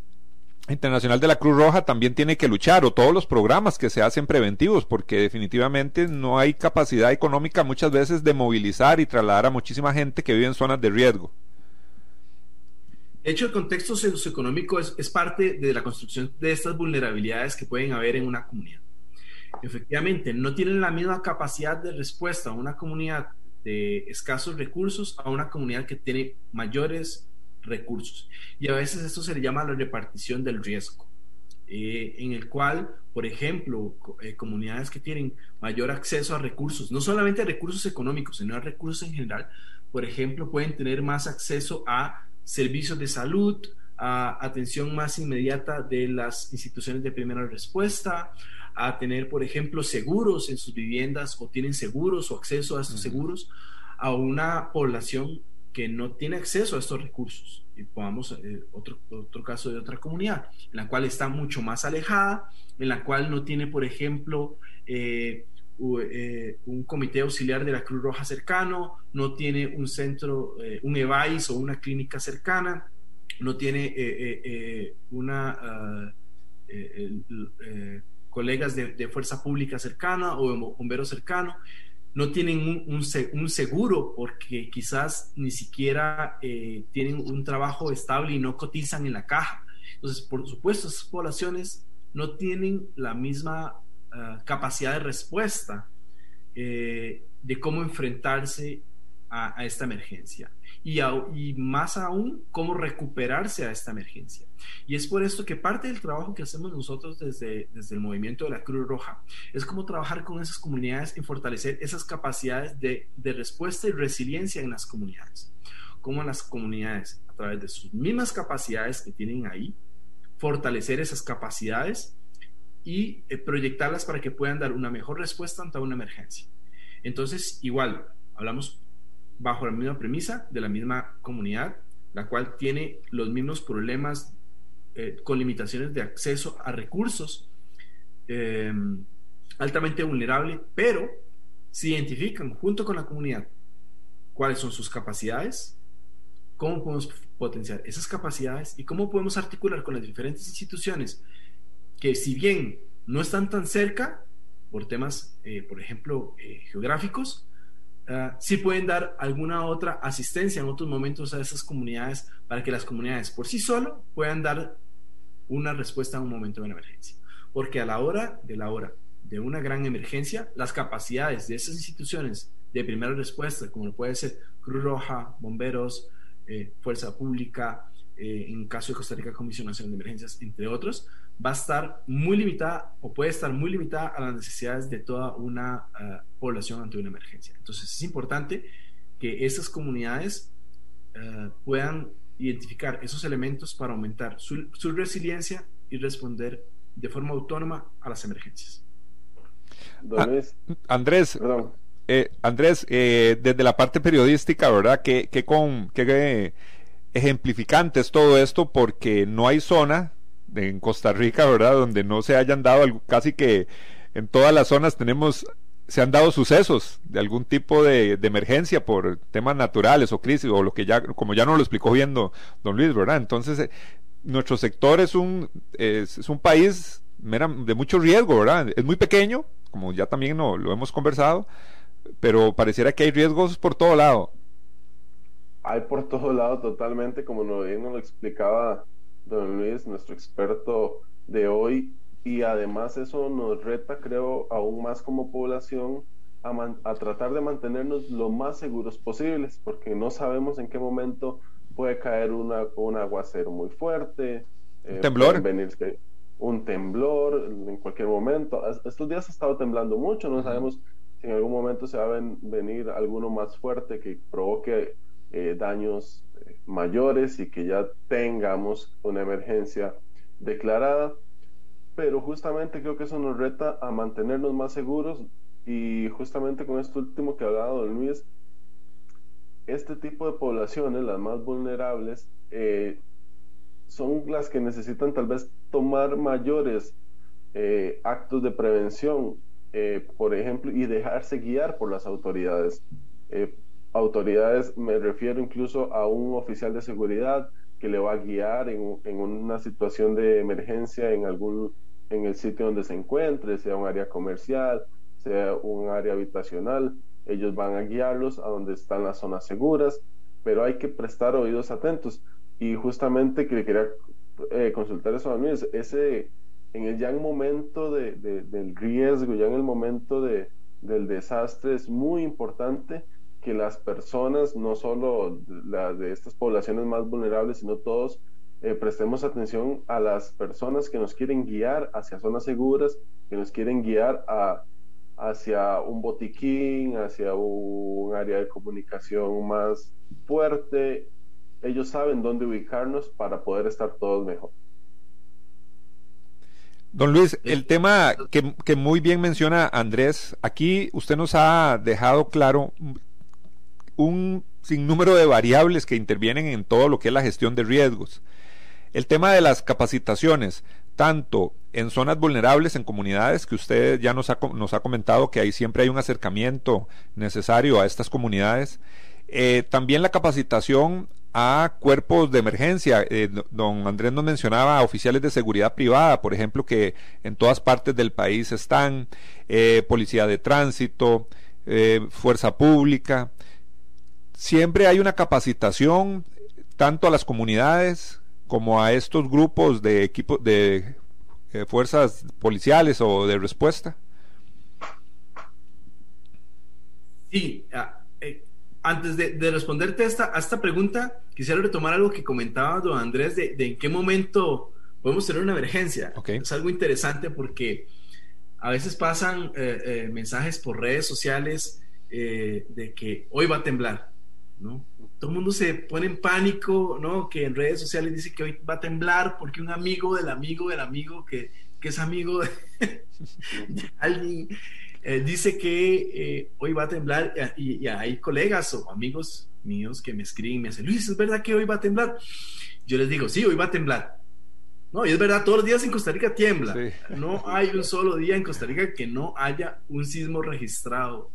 Internacional de la Cruz Roja también tiene que luchar, o todos los programas que se hacen preventivos, porque definitivamente no hay capacidad económica muchas veces de movilizar y trasladar a muchísima gente que vive en zonas de riesgo. De hecho, el contexto socioeconómico es, es parte de la construcción de estas vulnerabilidades que pueden haber en una comunidad efectivamente no tienen la misma capacidad de respuesta a una comunidad de escasos recursos a una comunidad que tiene mayores recursos. Y a veces esto se le llama la repartición del riesgo, eh, en el cual, por ejemplo, eh, comunidades que tienen mayor acceso a recursos, no solamente a recursos económicos, sino a recursos en general, por ejemplo, pueden tener más acceso a servicios de salud, a atención más inmediata de las instituciones de primera respuesta, a tener, por ejemplo, seguros en sus viviendas o tienen seguros o acceso a estos seguros a una población que no tiene acceso a estos recursos. Y pongamos eh, otro, otro caso de otra comunidad, en la cual está mucho más alejada, en la cual no tiene, por ejemplo, eh, eh, un comité auxiliar de la Cruz Roja cercano, no tiene un centro, un EVAIS o una clínica cercana, no tiene una... Ah, colegas de, fuerza pública cercana o bombero cercano, no tienen un, seguro porque quizás ni siquiera eh, tienen un trabajo estable y no cotizan en la caja. Entonces, por supuesto, esas poblaciones no tienen la misma ah, capacidad de respuesta eh, de cómo enfrentarse a, esta emergencia y, más aún cómo recuperarse a esta emergencia. Y es por esto que parte del trabajo que hacemos nosotros desde, desde el movimiento de la Cruz Roja es cómo trabajar con esas comunidades y fortalecer esas capacidades de, de respuesta y resiliencia en las comunidades. Cómo las comunidades, a través de sus mismas capacidades que tienen ahí, fortalecer esas capacidades y eh, proyectarlas para que puedan dar una mejor respuesta ante una emergencia. Entonces, igual, hablamos bajo la misma premisa de la misma comunidad, la cual tiene los mismos problemas eh, con limitaciones de acceso a recursos, eh, altamente vulnerable, pero se identifican junto con la comunidad cuáles son sus capacidades, cómo podemos potenciar esas capacidades y cómo podemos articular con las diferentes instituciones que si bien no están tan cerca por temas, eh, por ejemplo, geográficos, uh, sí pueden dar alguna otra asistencia en otros momentos a esas comunidades para que las comunidades por sí solo puedan dar una respuesta a un momento de emergencia. Porque a la hora de la hora de una gran emergencia, las capacidades de esas instituciones de primera respuesta, como puede ser Cruz Roja, bomberos, eh, Fuerza Pública, eh, en caso de Costa Rica, Comisión Nacional de Emergencias, entre otros, va a estar muy limitada o puede estar muy limitada a las necesidades de toda una eh, población ante una emergencia. Entonces es importante que esas comunidades puedan identificar esos elementos para aumentar su, resiliencia y responder de forma autónoma a las emergencias. Ah, Andrés, eh, Andrés, eh, desde la parte periodística, ¿verdad? Que, con, que ejemplificante es todo esto porque no hay zona en Costa Rica, ¿verdad? Donde no se hayan dado casi que en todas las zonas tenemos se han dado sucesos de algún tipo de, emergencia por temas naturales o crisis o lo que ya, como ya nos lo explicó viendo don Luis, ¿verdad? Entonces, eh, nuestro sector es un, es, un país de mucho riesgo, ¿verdad? Es muy pequeño, como ya también no, lo hemos conversado, pero pareciera que hay riesgos por todo lado. Hay por todo lado totalmente, como nos, nos lo explicaba don Luis, nuestro experto de hoy, y además eso nos reta, creo, aún más como población a, tratar de mantenernos lo más seguros posibles, porque no sabemos en qué momento puede caer una, un aguacero muy fuerte, un eh, temblor. Un temblor en cualquier momento. Estos días ha estado temblando mucho, no sabemos si en algún momento se va a venir alguno más fuerte que provoque eh, daños mayores y que ya tengamos una emergencia declarada. Pero justamente creo que eso nos reta a mantenernos más seguros y justamente con esto último que ha hablado don Luis, este tipo de poblaciones, las más vulnerables, eh, son las que necesitan tal vez tomar mayores eh, actos de prevención, eh, por ejemplo, y dejarse guiar por las autoridades. Autoridades, me refiero incluso a un oficial de seguridad que le va a guiar en, en una situación de emergencia en algún en el sitio donde se encuentre, sea un área comercial, sea un área habitacional, ellos van a guiarlos a donde están las zonas seguras, pero hay que prestar oídos atentos. Y justamente que quería eh, consultar eso a ese, en el ya en momento de, del riesgo, ya en el momento de, del desastre, es muy importante que las personas, no solo las de estas poblaciones más vulnerables, sino todos, eh, prestemos atención a las personas que nos quieren guiar hacia zonas seguras, que nos quieren guiar a hacia un botiquín, hacia un área de comunicación más fuerte. Ellos saben dónde ubicarnos para poder estar todos mejor. Don Luis, el tema que, que, muy bien menciona Andrés, aquí usted nos ha dejado claro un sinnúmero de variables que intervienen en todo lo que es la gestión de riesgos. El tema de las capacitaciones, tanto en zonas vulnerables, en comunidades, que usted ya nos ha, comentado que ahí siempre hay un acercamiento necesario a estas comunidades. Eh, también la capacitación a cuerpos de emergencia. Eh, don Andrés nos mencionaba oficiales de seguridad privada, por ejemplo, que en todas partes del país están, eh, policía de tránsito, fuerza pública. Siempre hay una capacitación tanto a las comunidades como a estos grupos de equipos de eh, fuerzas policiales o de respuesta? Sí, ah, eh, antes de, responderte a esta, a esta, pregunta, quisiera retomar algo que comentaba don Andrés de, en qué momento podemos tener una emergencia. Es algo interesante porque a veces pasan eh, mensajes por redes sociales de que hoy va a temblar, ¿no? todo el mundo se pone en pánico, ¿no? Que en redes sociales dice que hoy va a temblar porque un amigo del amigo del amigo que, que es amigo de, alguien eh, dice que eh, hoy va a temblar y, hay colegas o amigos míos que me escriben y me dicen, Luis, ¿es verdad que hoy va a temblar? Yo les digo, sí, hoy va a temblar. No, y es verdad, todos los días en Costa Rica tiembla. No hay un solo día en Costa Rica que no haya un sismo registrado.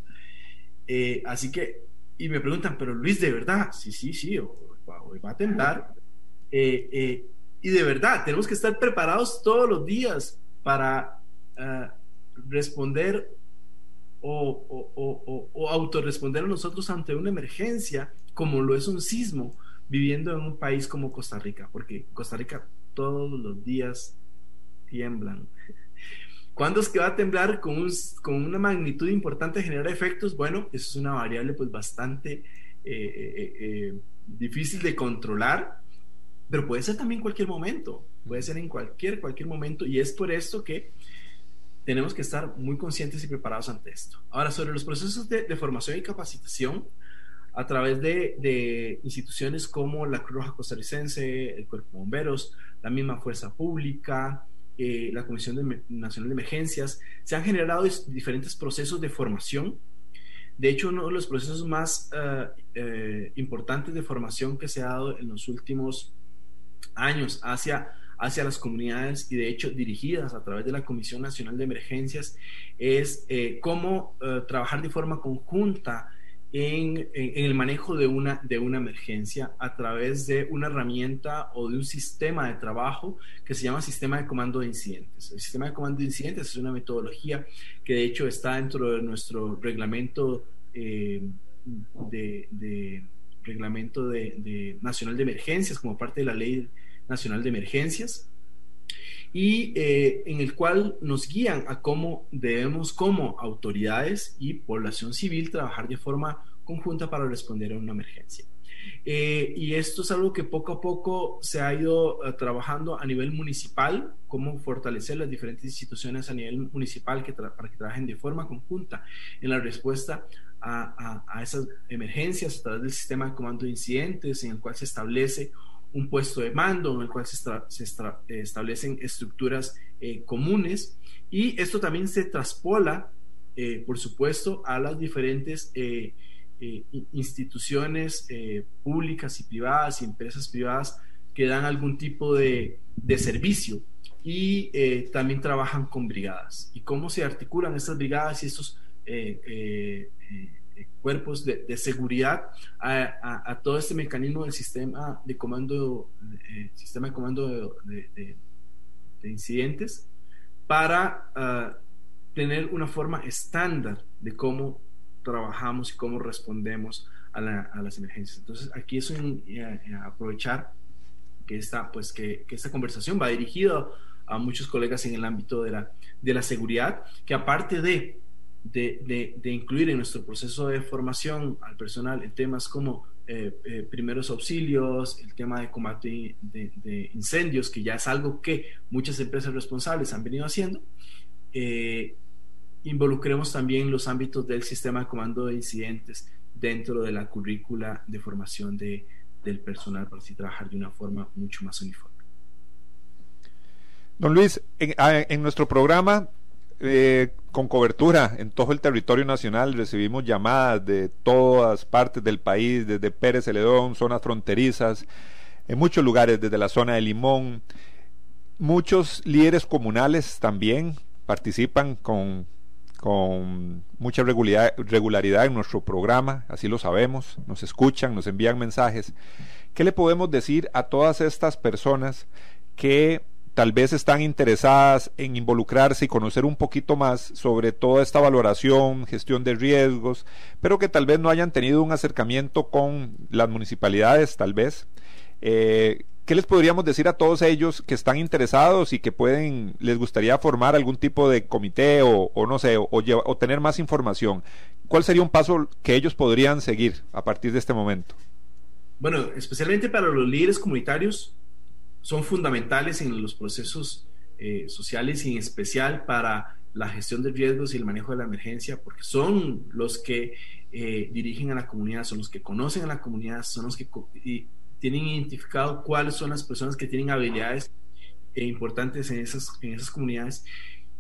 Eh, así que y me preguntan, pero Luis, ¿de verdad? Sí, sí, sí, hoy va a temblar. Eh, eh, y de verdad, tenemos que estar preparados todos los días para uh, responder o, o, o, autorresponder a nosotros ante una emergencia, como lo es un sismo, viviendo en un país como Costa Rica, porque Costa Rica todos los días tiemblan. ¿Cuándo es que va a temblar con, con una magnitud importante generar efectos? Bueno, eso es una variable pues bastante eh, eh, eh, difícil de controlar, pero puede ser también cualquier momento, puede ser en cualquier, cualquier momento y es por esto que tenemos que estar muy conscientes y preparados ante esto. Ahora, sobre los procesos de, de formación y capacitación, a través de, de, instituciones como la Cruz Roja Costarricense, el Cuerpo de Bomberos, la misma Fuerza Pública, eh, la Comisión Nacional de Emergencias, se han generado diferentes procesos de formación. De hecho, uno de los procesos más eh, eh, importantes de formación que se ha dado en los últimos años hacia, hacia las comunidades y de hecho dirigidas a través de la Comisión Nacional de Emergencias es cómo trabajar de forma conjunta en, el manejo de una, de una emergencia a través de una herramienta o de un sistema de trabajo que se llama sistema de comando de incidentes. El sistema de comando de incidentes es una metodología que de hecho está dentro de nuestro reglamento eh, de, reglamento de, nacional de emergencias como parte de la ley nacional de emergencias y eh, en el cual nos guían a cómo debemos como autoridades y población civil trabajar de forma conjunta para responder a una emergencia. Eh, y esto es algo que poco a poco se ha ido eh, trabajando a nivel municipal, cómo fortalecer las diferentes instituciones a nivel municipal que para que trabajen de forma conjunta en la respuesta a, a, esas emergencias a través del sistema de comando de incidentes en el cual se establece un puesto de mando, en el cual se, se establecen estructuras comunes y esto también se traspola, por supuesto, a las diferentes eh, instituciones eh, públicas y privadas y empresas privadas que dan algún tipo de, servicio y eh, también trabajan con brigadas. ¿Y cómo se articulan estas brigadas y estos cuerpos de, seguridad a, todo este mecanismo del sistema de comando, sistema de comando de, incidentes para ah, tener una forma estándar de cómo trabajamos y cómo respondemos a, las emergencias. Entonces, aquí es un, eh, eh, aprovechar que esta, pues, que, esta conversación va dirigida a muchos colegas en el ámbito de la, de la seguridad, que aparte de, de, incluir en nuestro proceso de formación al personal en temas como eh, primeros auxilios, el tema de combate de, incendios, que ya es algo que muchas empresas responsables han venido haciendo, involucremos también los ámbitos del sistema de comando de incidentes dentro de la currícula de formación de, del personal para así trabajar de una forma mucho más uniforme. Don Luis, en, nuestro programa eh, con cobertura en todo el territorio nacional recibimos llamadas de todas partes del país, desde Pérez Celedón, zonas fronterizas, en muchos lugares, desde la zona de Limón. Muchos líderes comunales también participan con con mucha regularidad, en nuestro programa, así lo sabemos, nos escuchan, nos envían mensajes. ¿Qué le podemos decir a todas estas personas que tal vez están interesadas en involucrarse y conocer un poquito más sobre toda esta valoración, gestión de riesgos, pero que tal vez no hayan tenido un acercamiento con las municipalidades, tal vez? Eh, ¿Qué les podríamos decir a todos ellos que están interesados y que pueden, les gustaría formar algún tipo de comité o, no sé, o, tener más información? ¿Cuál sería un paso que ellos podrían seguir a partir de este momento? Bueno, especialmente para los líderes comunitarios, son fundamentales en los procesos eh, sociales y en especial para la gestión de riesgos y el manejo de la emergencia, porque son los que eh, dirigen a la comunidad, son los que conocen a la comunidad, son los que tienen identificado cuáles son las personas que tienen habilidades eh, importantes en esas, en esas comunidades.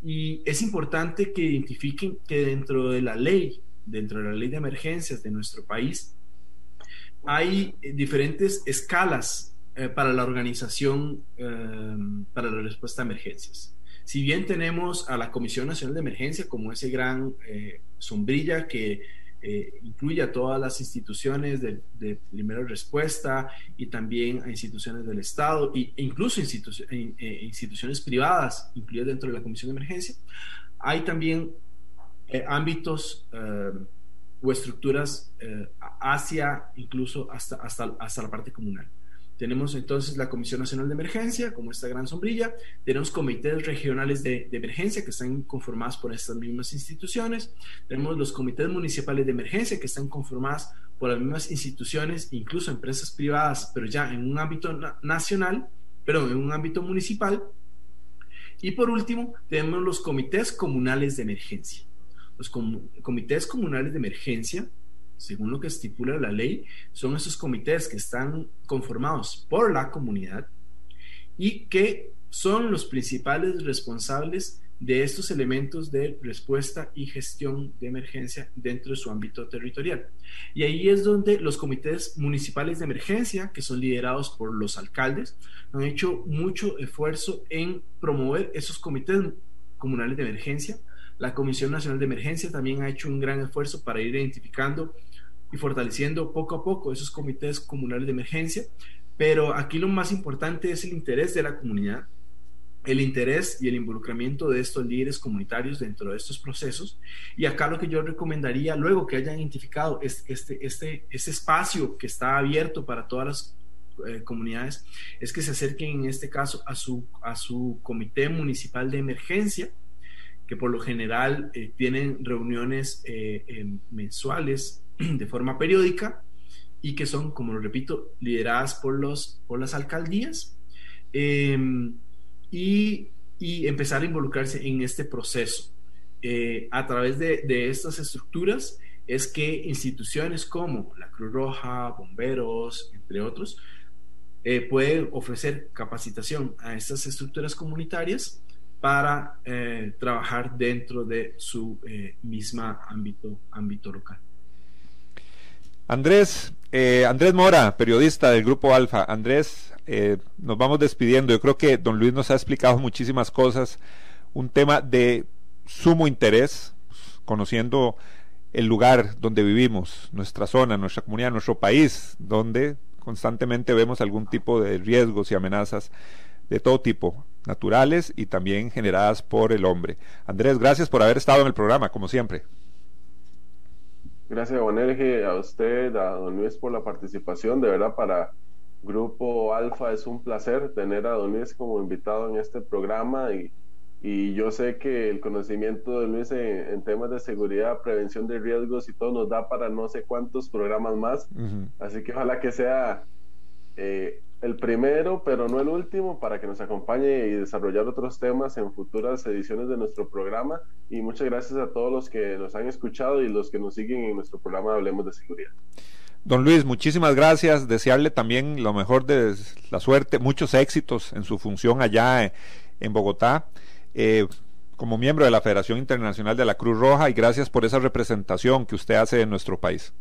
Y es importante que identifiquen que dentro de la ley, dentro de la ley de emergencias de nuestro país, hay diferentes escalas eh, para la organización para la respuesta a emergencias. Si bien tenemos a la Comisión Nacional de Emergencia como ese gran sombrilla que eh, incluye a todas las instituciones de, primera respuesta y también a instituciones del Estado e incluso eh, instituciones privadas incluidas dentro de la Comisión de Emergencia. Hay también eh, ámbitos o estructuras hacia incluso hasta, hasta, hasta la parte comunal. Tenemos entonces la Comisión Nacional de Emergencia, como esta gran sombrilla. Tenemos comités regionales de, emergencia que están conformados por estas mismas instituciones. Tenemos los comités municipales de emergencia que están conformados por las mismas instituciones, incluso empresas privadas, pero ya en un ámbito nacional, pero en un ámbito municipal. Y por último, tenemos los comités comunales de emergencia. Los comités comunales de emergencia según lo que estipula la ley, son esos comités que están conformados por la comunidad y que son los principales responsables de estos elementos de respuesta y gestión de emergencia dentro de su ámbito territorial. Y ahí es donde los comités municipales de emergencia, que son liderados por los alcaldes, han hecho mucho esfuerzo en promover esos comités comunales de emergencia. La Comisión Nacional de Emergencia también ha hecho un gran esfuerzo para ir identificando y fortaleciendo poco a poco esos comités comunales de emergencia, pero aquí lo más importante es el interés de la comunidad, el interés y el involucramiento de estos líderes comunitarios dentro de estos procesos. Y acá lo que yo recomendaría, luego que hayan identificado este, este, este, este espacio que está abierto para todas las eh, comunidades, es que se acerquen en este caso a su, a su comité municipal de emergencia, que por lo general eh, tienen reuniones eh, mensuales de forma periódica y que son, como lo repito, lideradas por, los, por las alcaldías em, y, y, empezar a involucrarse en este proceso. Eh, a través de, de, estas estructuras es que instituciones como la Cruz Roja, bomberos, entre otros, eh, pueden ofrecer capacitación a estas estructuras comunitarias para eh, trabajar dentro de su eh, misma ámbito, ámbito local. Andrés, eh, Andrés Mora, periodista del Grupo Alfa. Andrés, nos vamos despidiendo. Yo creo que don Luis nos ha explicado muchísimas cosas, un tema de sumo interés, conociendo el lugar donde vivimos, nuestra zona, nuestra comunidad, nuestro país, donde constantemente vemos algún tipo de riesgos y amenazas de todo tipo naturales y también generadas por el hombre. Andrés, gracias por haber estado en el programa, como siempre. Gracias, Juan a usted, a don Luis por la participación. De verdad, para Grupo Alfa es un placer tener a don Luis como invitado en este programa y, y yo sé que el conocimiento de Luis en, temas de seguridad, prevención de riesgos y todo nos da para no sé cuántos programas más. Así que ojalá que sea eh, el primero, pero no el último, para que nos acompañe y desarrollar otros temas en futuras ediciones de nuestro programa. Y muchas gracias a todos los que nos han escuchado y los que nos siguen en nuestro programa Hablemos de Seguridad. Don Luis, muchísimas gracias. Desearle también lo mejor de la suerte, muchos éxitos en su función allá en Bogotá. Eh, como miembro de la Federación Internacional de la Cruz Roja y gracias por esa representación que usted hace en nuestro país.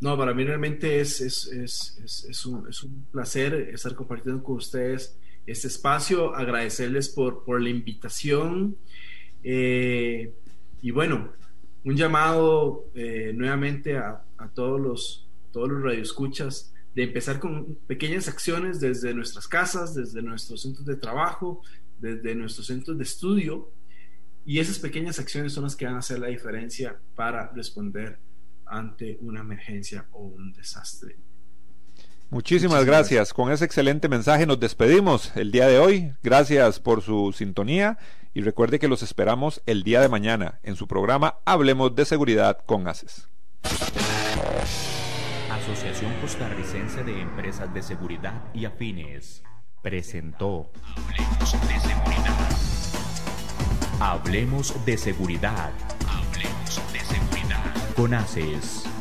No, para mí realmente es, es, es, es, un, es un placer estar compartiendo con ustedes este espacio, agradecerles por, por la invitación eh, y bueno, un llamado eh, nuevamente a, a, todos los, todos los radioescuchas de empezar con pequeñas acciones desde nuestras casas, desde nuestros centros de trabajo, desde nuestros centros de estudio y esas pequeñas acciones son las que van a hacer la diferencia para responder ante una emergencia o un desastre. Muchísimas gracias. Con ese excelente mensaje nos despedimos el día de hoy. Gracias por su sintonía y recuerde que los esperamos el día de mañana en su programa Hablemos de Seguridad con ACES. Asociación Costarricense de Empresas de Seguridad y Afines presentó Hablemos de Seguridad. Hablemos de Seguridad. Hablemos de Seguridad Conaces.